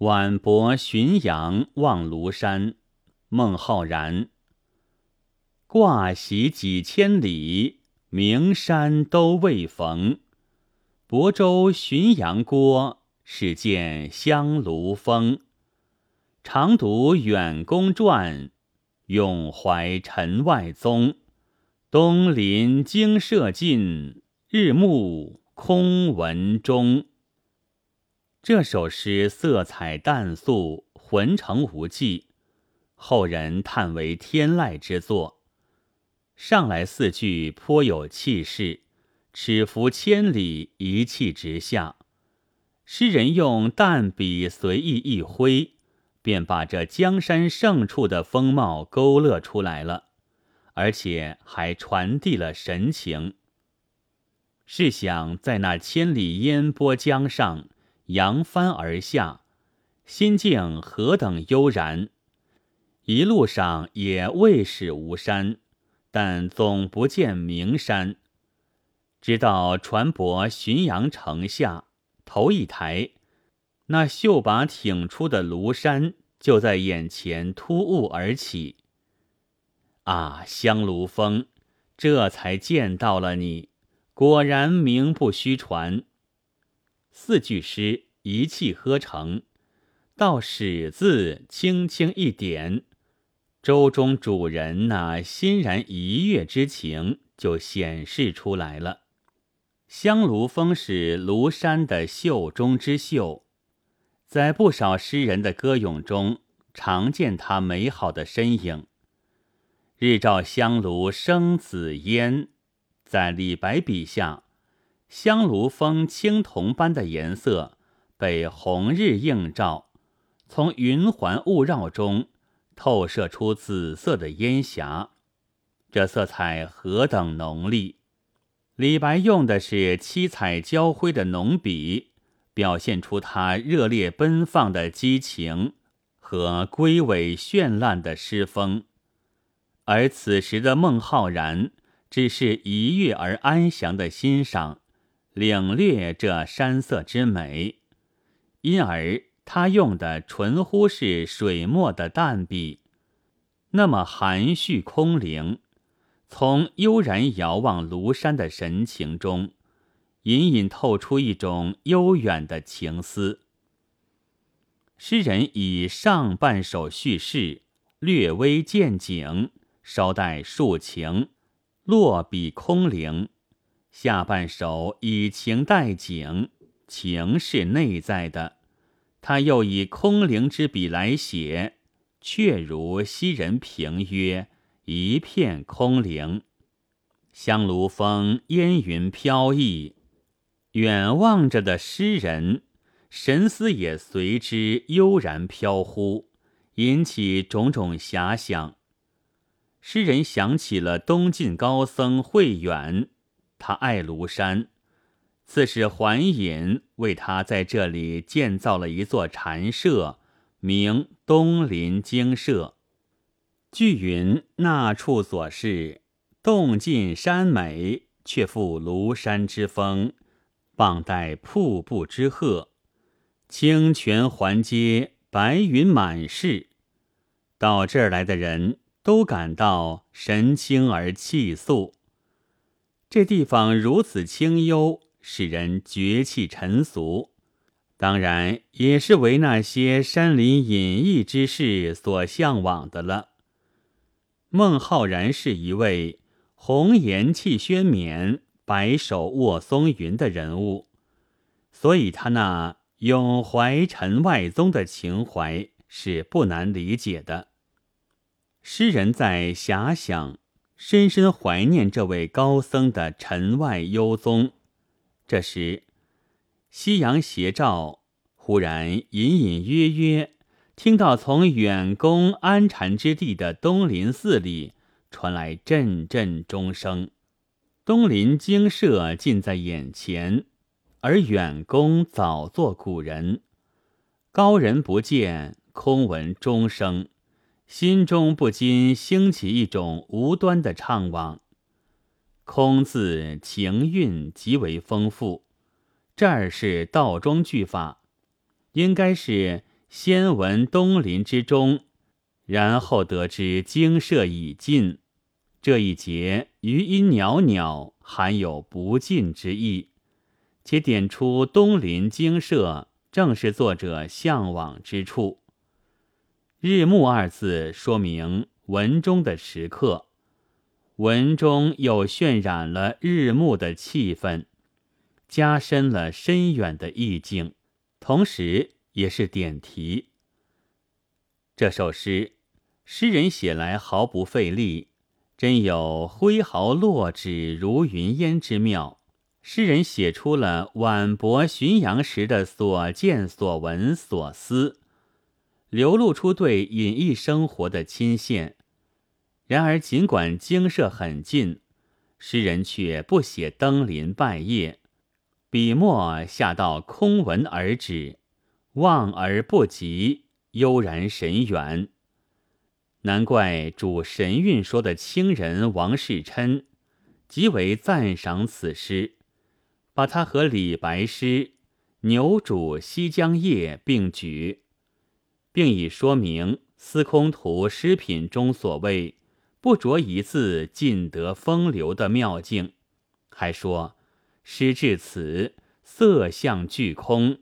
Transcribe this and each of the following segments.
晚泊浔阳望庐山，孟浩然。挂席几千里，名山都未逢。亳州浔阳郭，始见香炉峰。常读远公传，永怀陈外宗。东临精舍近，日暮空闻钟。这首诗色彩淡素，浑成无际，后人叹为天籁之作。上来四句颇有气势，尺幅千里，一气直下。诗人用淡笔随意一挥，便把这江山胜处的风貌勾勒出来了，而且还传递了神情。试想，在那千里烟波江上。扬帆而下，心境何等悠然！一路上也未是无山，但总不见名山。直到船舶浔阳城下，头一抬，那秀拔挺出的庐山就在眼前突兀而起。啊，香炉峰，这才见到了你，果然名不虚传。四句诗一气呵成，到“始”字轻轻一点，舟中主人那欣然一跃之情就显示出来了。香炉峰是庐山的秀中之秀，在不少诗人的歌咏中常见它美好的身影。日照香炉生紫烟，在李白笔下。香炉峰青铜般的颜色被红日映照，从云环雾绕中透射出紫色的烟霞，这色彩何等浓丽！李白用的是七彩交辉的浓笔，表现出他热烈奔放的激情和归尾绚烂的诗风，而此时的孟浩然只是一跃而安详的欣赏。领略这山色之美，因而他用的纯乎是水墨的淡笔，那么含蓄空灵，从悠然遥望庐山的神情中，隐隐透出一种悠远的情思。诗人以上半首叙事，略微见景，稍带抒情，落笔空灵。下半首以情代景，情是内在的，他又以空灵之笔来写，却如昔人评曰：“一片空灵。”香炉峰烟云飘逸，远望着的诗人神思也随之悠然飘忽，引起种种遐想。诗人想起了东晋高僧慧远。他爱庐山，刺史桓尹为他在这里建造了一座禅舍，名东林精舍。据云那处所是，洞尽山美，却复庐山之风，傍带瀑布之壑，清泉环接，白云满室。到这儿来的人都感到神清而气肃。这地方如此清幽，使人绝气沉俗，当然也是为那些山林隐逸之士所向往的了。孟浩然是一位红颜气轩冕、白首卧松云的人物，所以他那永怀陈外宗的情怀是不难理解的。诗人在遐想。深深怀念这位高僧的尘外幽踪。这时，夕阳斜照，忽然隐隐约约听到从远宫安禅之地的东林寺里传来阵阵钟声。东林精舍近在眼前，而远宫早作古人，高人不见，空闻钟声。心中不禁兴起一种无端的怅惘。空字情韵极为丰富，这儿是倒装句法，应该是先闻东林之中，然后得知精舍已尽。这一节余音袅袅，含有不尽之意。且点出东林精舍，正是作者向往之处。日暮二字说明文中的时刻，文中又渲染了日暮的气氛，加深了深远的意境，同时也是点题。这首诗，诗人写来毫不费力，真有挥毫落纸如云烟之妙。诗人写出了晚泊浔阳时的所见所闻所思，流露出对隐逸生活的亲羡。然而，尽管精舍很近，诗人却不写登临拜谒，笔墨下到空文而止，望而不及，悠然神远。难怪主神韵说的清人王世琛极为赞赏此诗。把它和李白诗《牛渚西江夜》并举，并以说明《司空图诗品》中所谓“不着一字尽得风流”的妙境，还说诗至此色相俱空，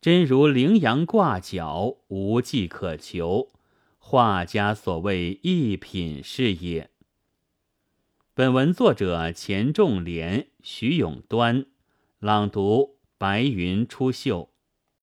真如羚羊挂角，无迹可求。画家所谓一品是也。本文作者钱仲廉、徐永端。朗读：白云出岫。